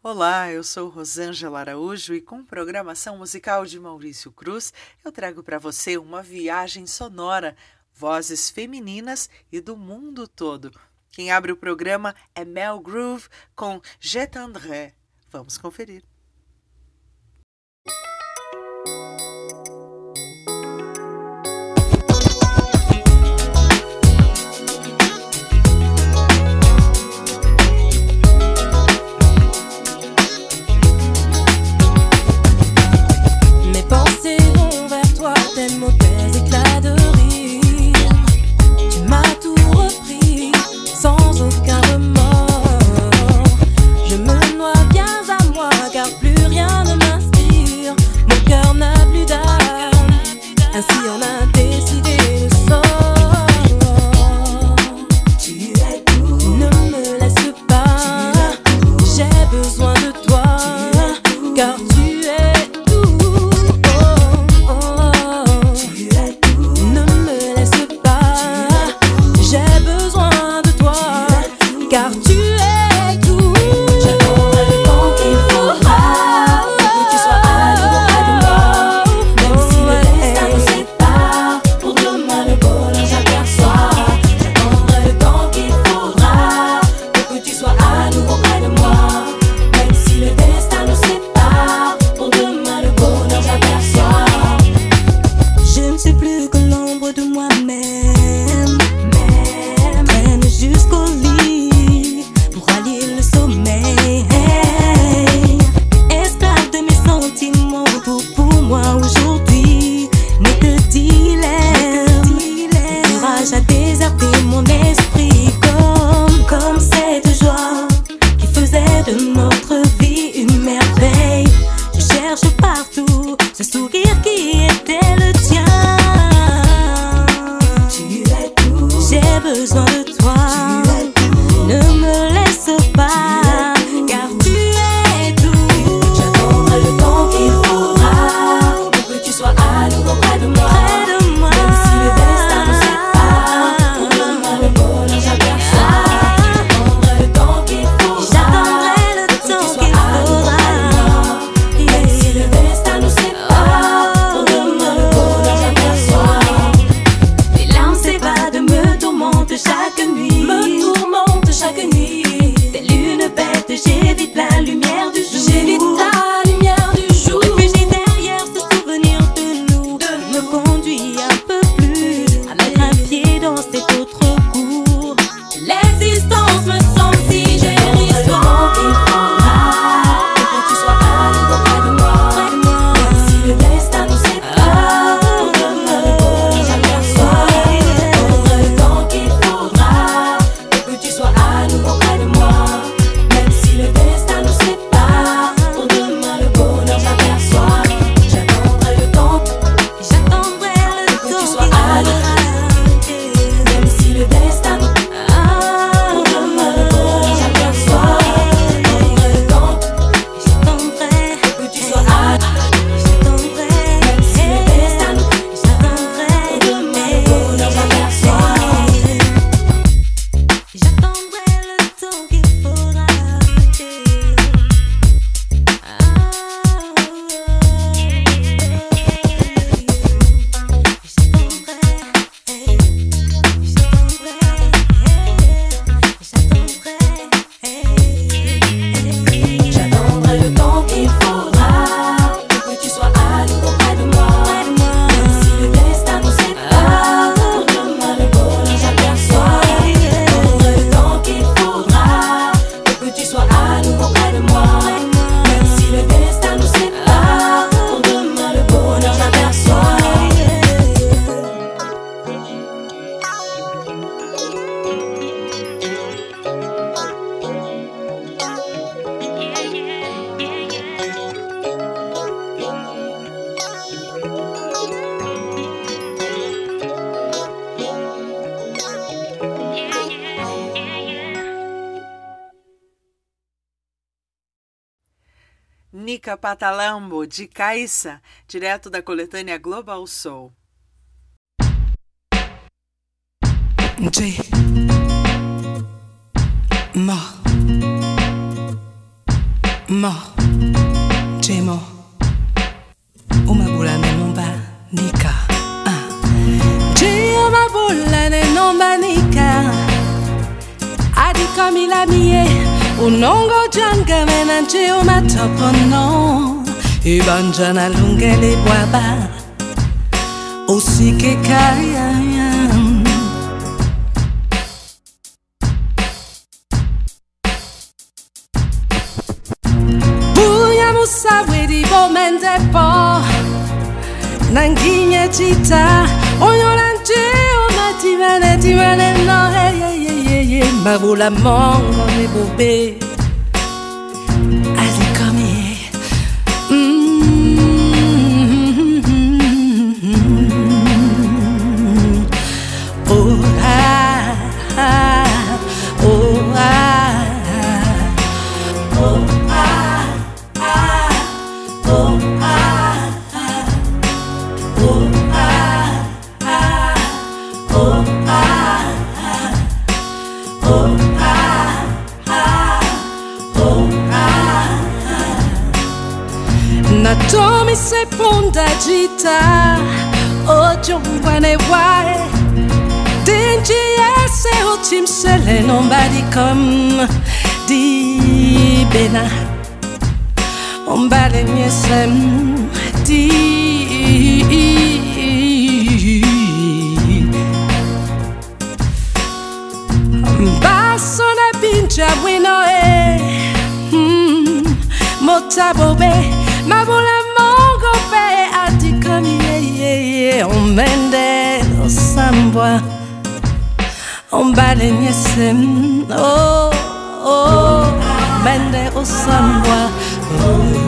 Olá, eu sou Rosângela Araújo e com programação musical de Maurício Cruz, eu trago para você uma viagem sonora, vozes femininas e do mundo todo. Quem abre o programa é Mel Groove com Jet André. Vamos conferir. Nica Patalambo, de Caixa, direto da coletânea Global Soul. J. Ma. Mo, Jemo, umabula ne nomba nika. Ah. Je umabula ne nomba nika. Adi komi la mie, unongo jangame na nje umatopono ibanja na lungele bwaba usike kaya buya musaweri bomende bo nanginye chita onyola nje umativane tivane nohe Mavo la mong, mwen mwen agita Oggi un pane guai Din GS o Tim Sele non badi com Di bena On bale mie sem Di Basso ne pincha wino e hmm, Motabo be Ma vola mendel osamboa ombale um sim. oh, oh, mende osamboa oh.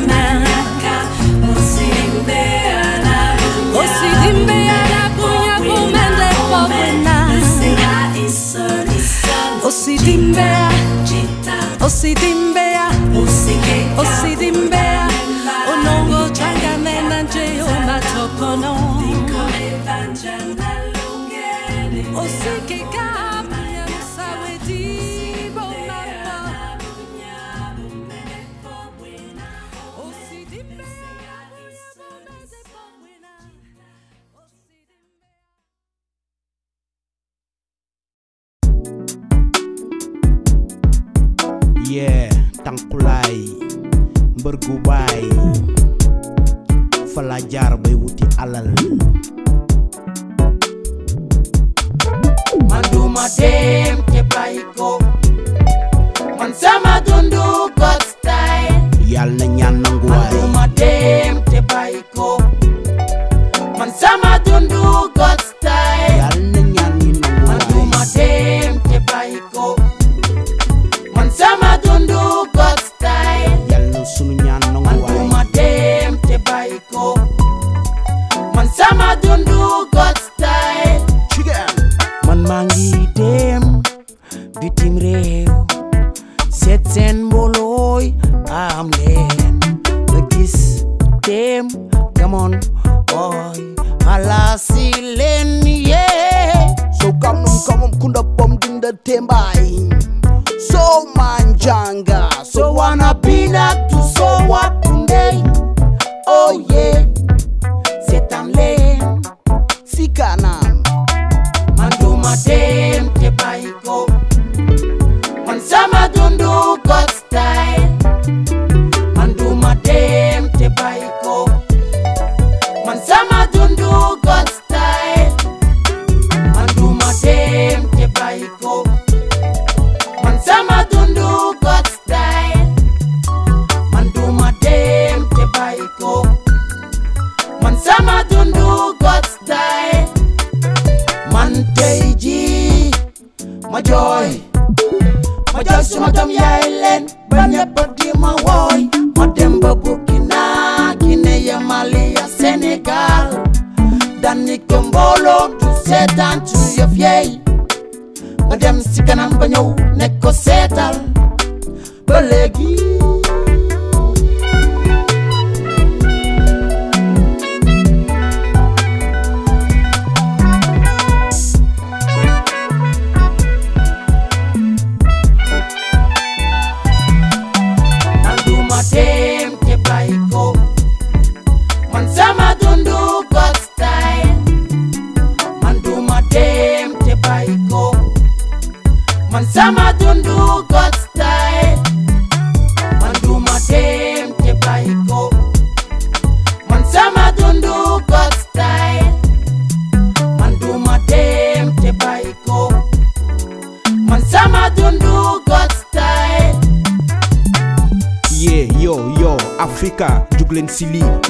dinbea, osi dinbea, osi dinbea, onongo changane nanje oma chokono, osi kika. yeah tangkulai bergubai. Pelajar bay wuti alal madem dem nyeplai ko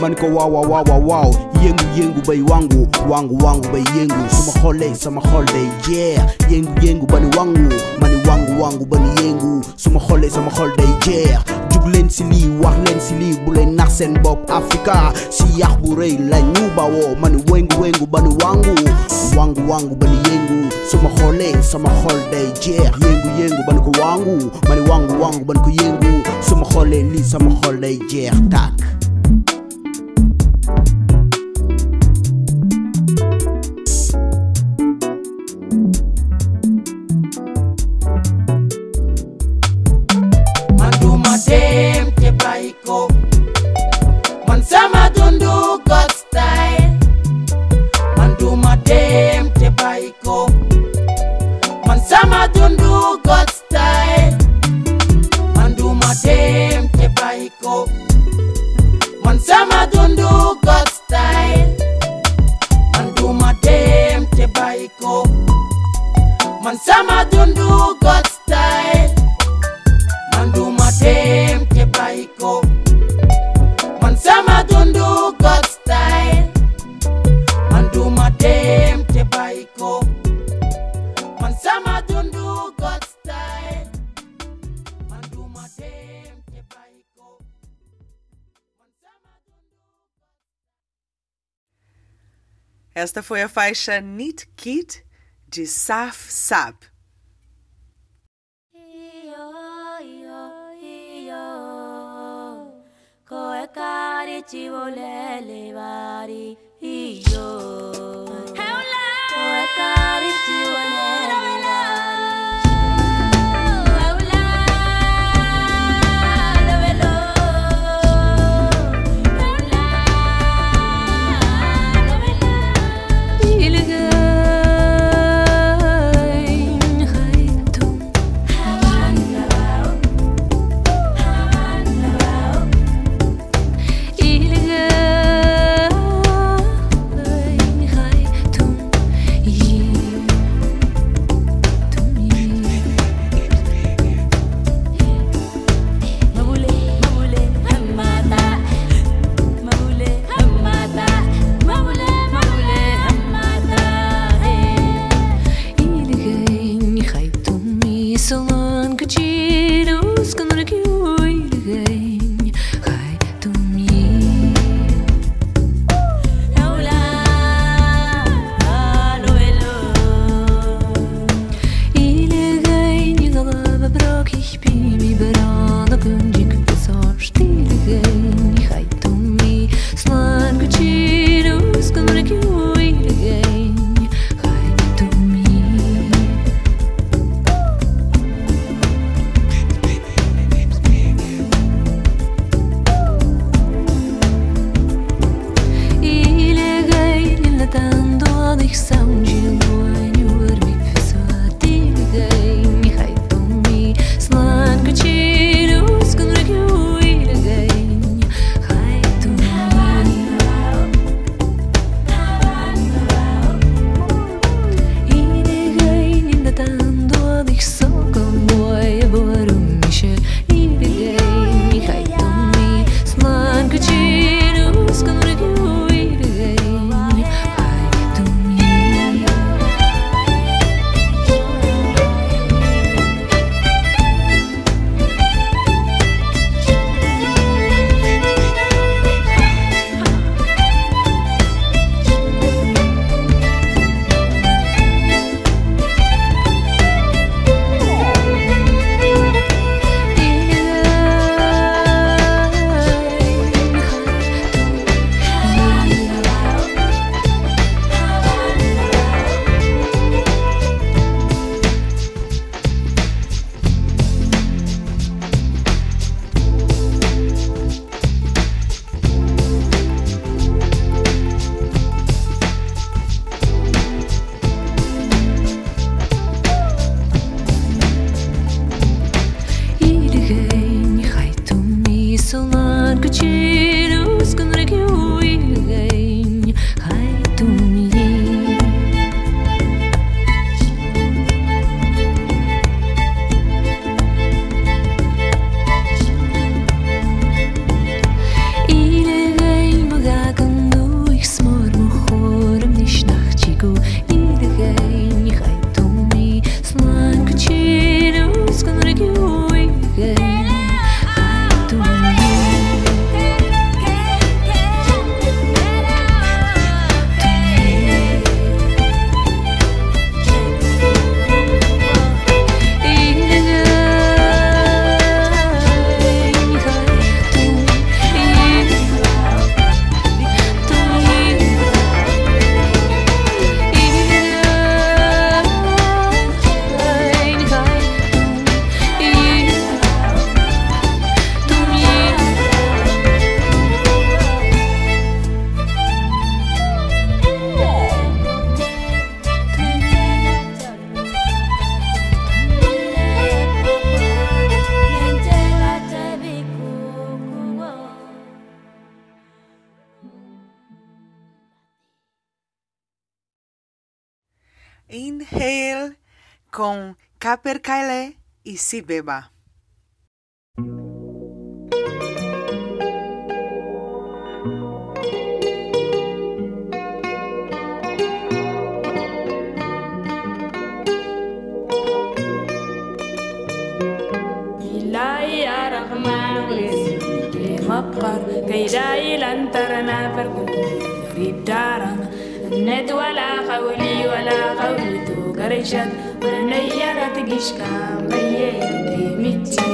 maniko man wow wow wow wow Yengu yengu bayi wangu. Wangu wangu bayi yengu. Summer holiday, summer holiday, yeah. Yengu yengu bani wangu. Mani wangu wangu bani yengu. Summer holiday, summer holiday, yeah. Juglen sili si wax naksen bob Afrika, nax Africa si yax bu la ñu mani wengu wengu bani wangu. Wangu wangu bani yengu. Sama xoolee sama xol day yengu yengu bani ko wangu. Mani wangu wangu bani ko yengu. Sama xoolee li sama xol day Tak. Esta foi a faixa Neat Kid de Saf Sab. Iyo, iyo, iyo. Koe kari chivolele vari. Iyo. Koe kari chivolele tiram os canônicos. com Capercailé e Sibeba. مقر كي داي لن ترنا فرق غريب دارا الند ولا قولي ولا قولي تو قرشت ونيرة تقش كام بيتي متي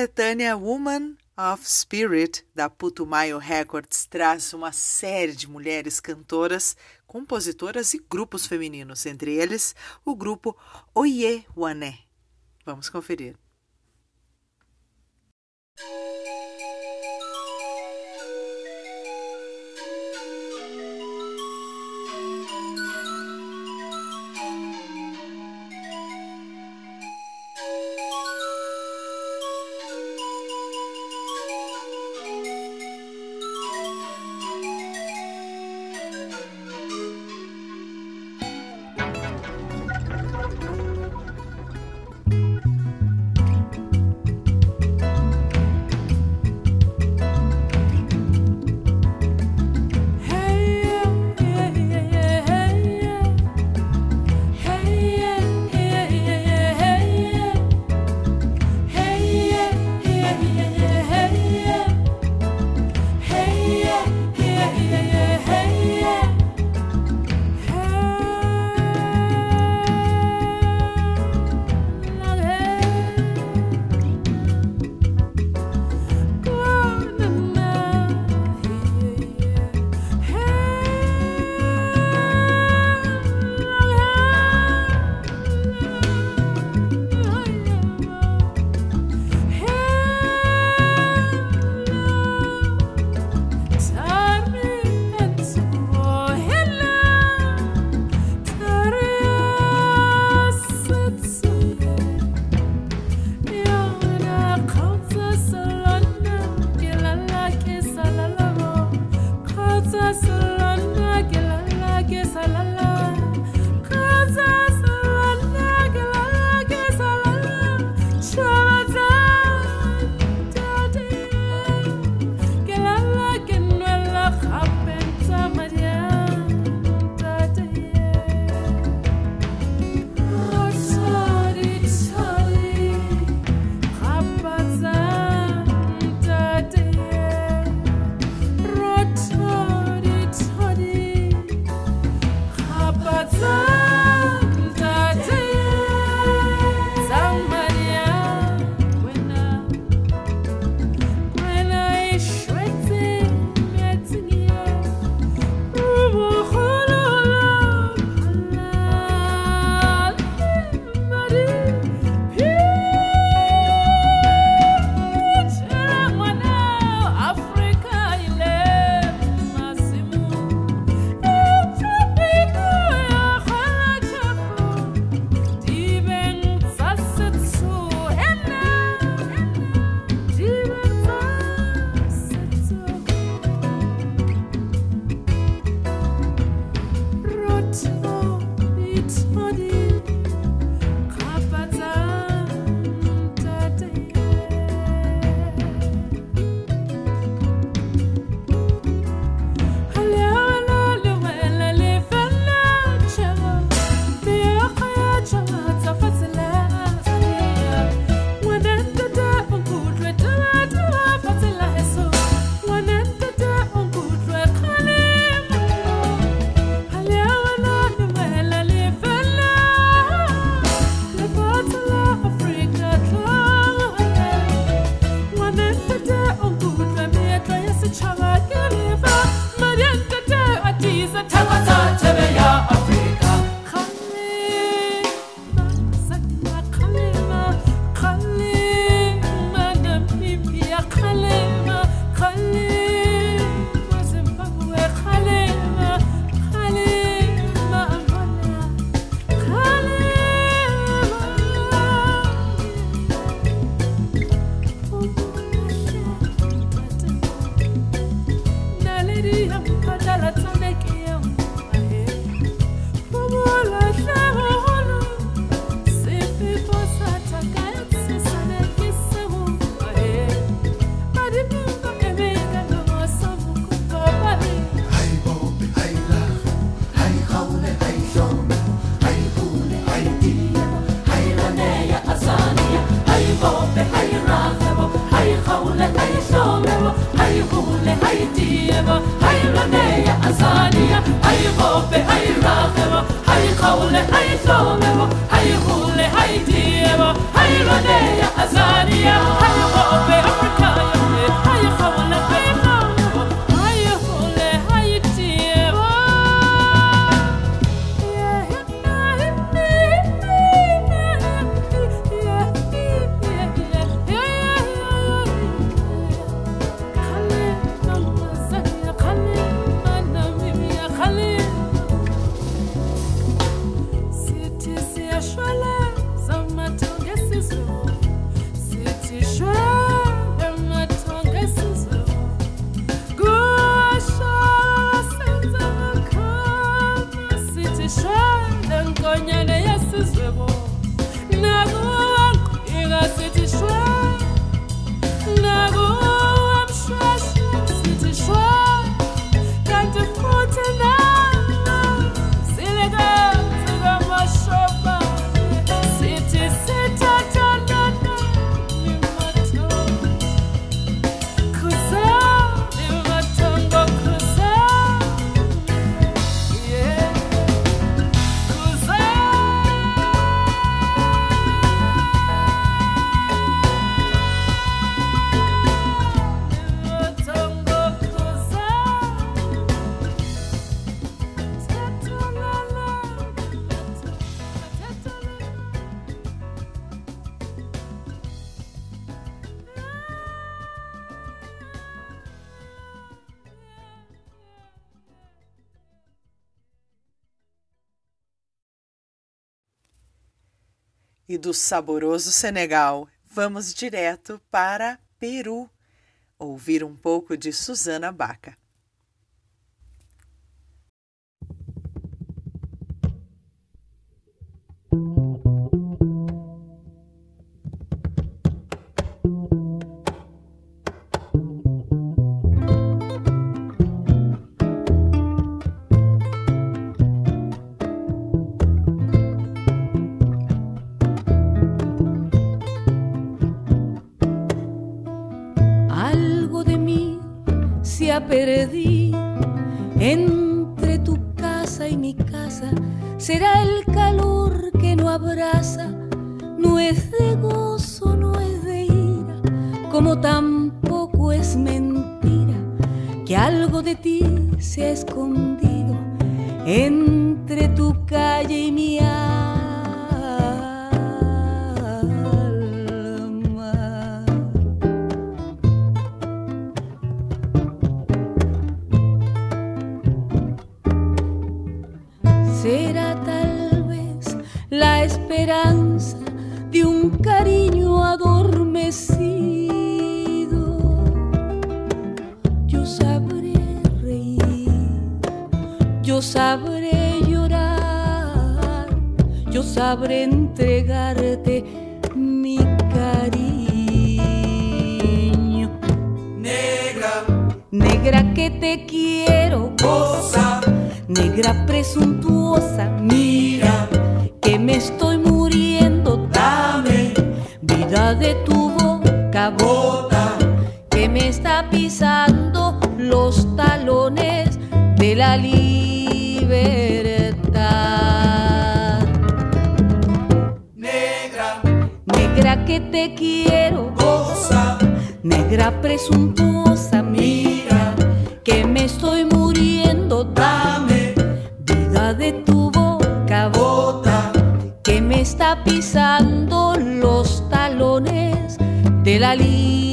coletânea Woman of Spirit da Putumayo Records traz uma série de mulheres cantoras, compositoras e grupos femininos, entre eles o grupo Oye Wane. Vamos conferir. هاول هاي تومبو هاي هول هاي ديبو do saboroso Senegal, vamos direto para Peru, ouvir um pouco de Susana Baca. Perdí entre tu casa y mi casa. Será el calor que no abraza, no es de gozo, no es de ira, como tampoco es mentira que algo de ti se ha escondido entre tu calle y mi de yo sabré llorar, yo sabré entregarte mi cariño. Negra, negra que te quiero, cosa, negra presuntuosa, mira. que me estoy de tu boca bota que me está pisando los talones de la libertad. que te quiero. Goza, negra presuntuosa, mira que me estoy muriendo. Dame vida de tu boca, bota que me está pisando los talones de la línea.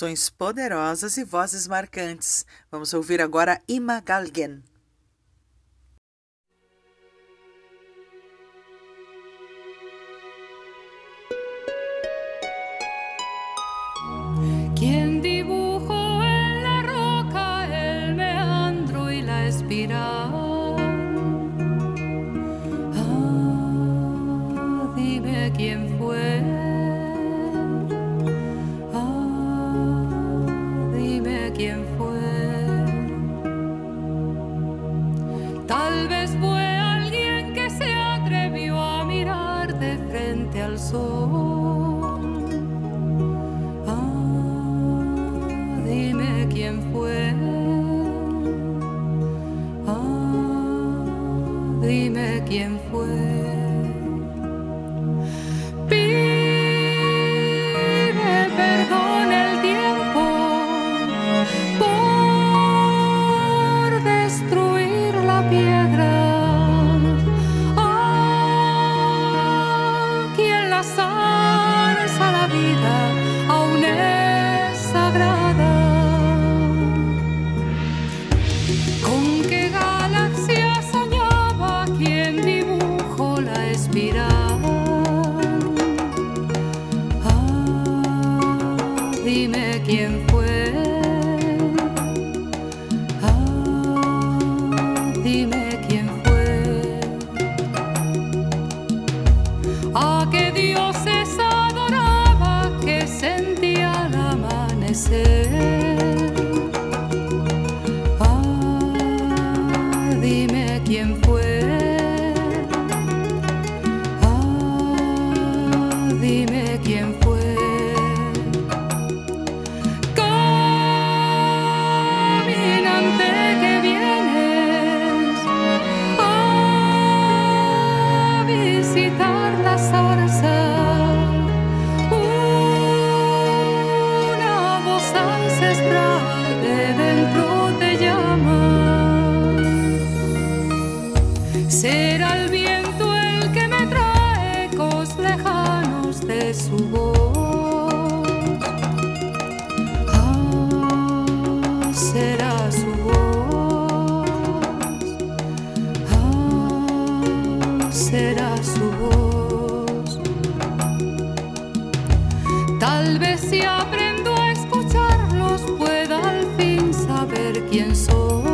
canções poderosas e vozes marcantes. Vamos ouvir agora Ima Galgen. dime quién fue. pienso oh.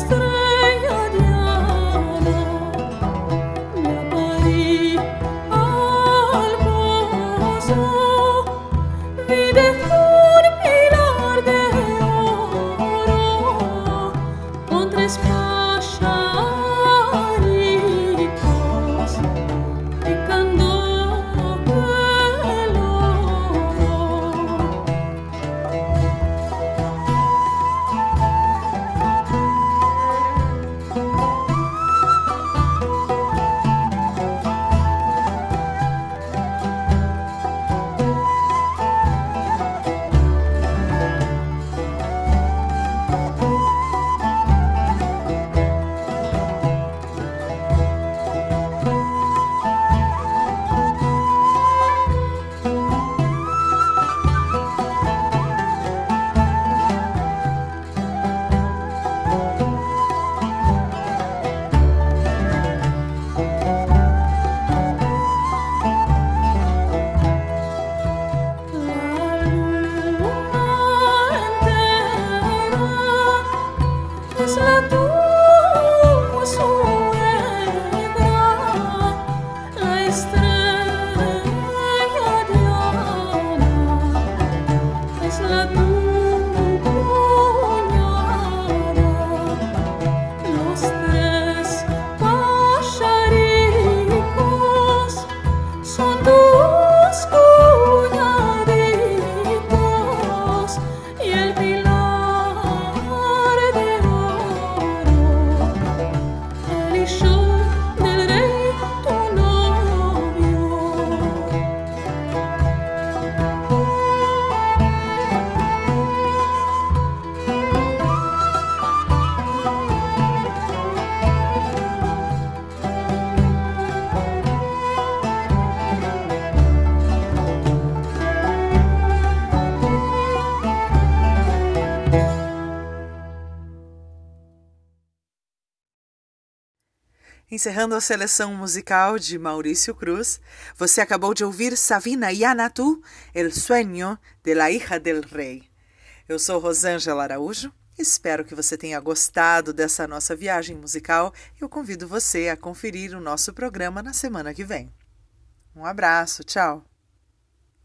nuestro Encerrando a seleção musical de Maurício Cruz, você acabou de ouvir Savina Yanatu, El Sueño de la Hija del Rey. Eu sou Rosângela Araújo, espero que você tenha gostado dessa nossa viagem musical e eu convido você a conferir o nosso programa na semana que vem. Um abraço, tchau!